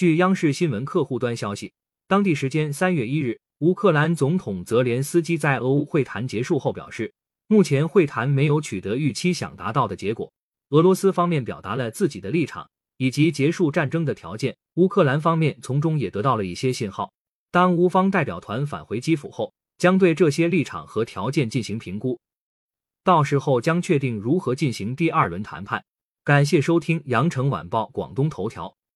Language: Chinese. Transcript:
据央视新闻客户端消息当地时间三月一日乌克兰总统泽连斯基在俄乌会谈结束后表示目前会谈没有取得预期想达到的结果俄罗斯方面表达了自己的立场以及结束战争的条件乌克兰方面从中也得到了一些信号。当乌方代表团返回基辅后将对这些立场和条件进行评估。到时候将确定如何进行第二轮谈判。感谢收听羊城晚报广东头条。